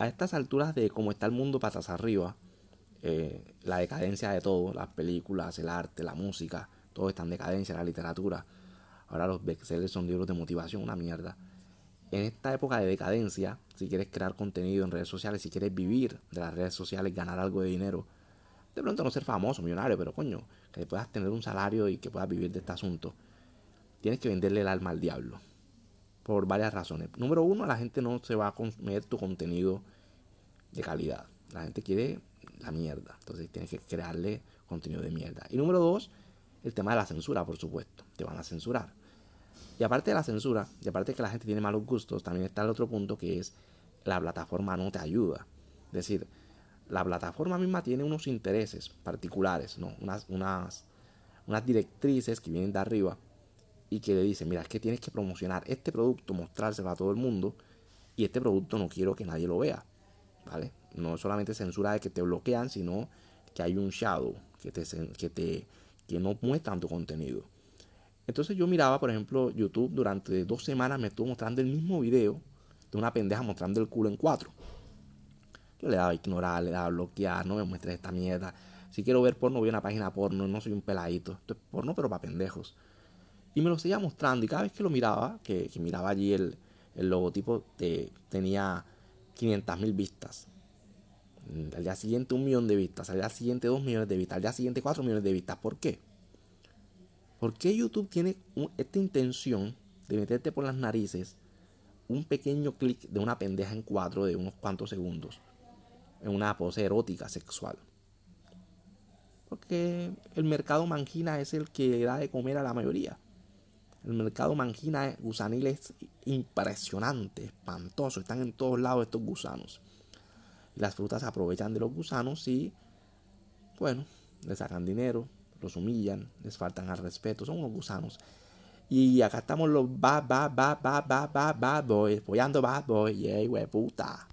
a estas alturas de cómo está el mundo patas arriba, eh, la decadencia de todo, las películas, el arte, la música, todo está en decadencia, la literatura. Ahora los bestsellers son libros de motivación, una mierda. En esta época de decadencia, si quieres crear contenido en redes sociales, si quieres vivir de las redes sociales, ganar algo de dinero, de pronto no ser famoso, millonario, pero coño, que puedas tener un salario y que puedas vivir de este asunto, tienes que venderle el alma al diablo. Por varias razones. Número uno, la gente no se va a comer tu contenido de calidad. La gente quiere la mierda. Entonces tienes que crearle contenido de mierda. Y número dos, el tema de la censura, por supuesto. Te van a censurar. Y aparte de la censura, y aparte de que la gente tiene malos gustos, también está el otro punto que es la plataforma no te ayuda. Es decir, la plataforma misma tiene unos intereses particulares, ¿no? unas, unas, unas directrices que vienen de arriba y que le dicen, mira, es que tienes que promocionar este producto, mostrárselo a todo el mundo y este producto no quiero que nadie lo vea, ¿vale? No solamente censura de que te bloquean, sino que hay un shadow que te, que te que no muestran tu contenido. Entonces yo miraba, por ejemplo, YouTube durante dos semanas me estuvo mostrando el mismo video de una pendeja mostrando el culo en cuatro. Yo le daba a ignorar, le daba a bloquear, no me muestres esta mierda. Si quiero ver porno, voy a una página porno, no soy un peladito. Esto es porno, pero para pendejos. Y me lo seguía mostrando. Y cada vez que lo miraba, que, miraba allí el, logotipo, tenía 500.000 vistas. Al día siguiente un millón de vistas. Al día siguiente dos millones de vistas. Al día siguiente cuatro millones de vistas. ¿Por qué? ¿Por qué YouTube tiene esta intención de meterte por las narices un pequeño clic de una pendeja en cuatro de unos cuantos segundos? en una pose erótica sexual. Porque el mercado mangina es el que da de comer a la mayoría. El mercado mangina gusanil es impresionante, espantoso. Están en todos lados estos gusanos. Las frutas aprovechan de los gusanos y, bueno, les sacan dinero, los humillan, les faltan al respeto. Son unos gusanos. Y acá estamos los bad, bad, bad, bad, bad, bad, bad boys, apoyando bad boys. Yeah, puta.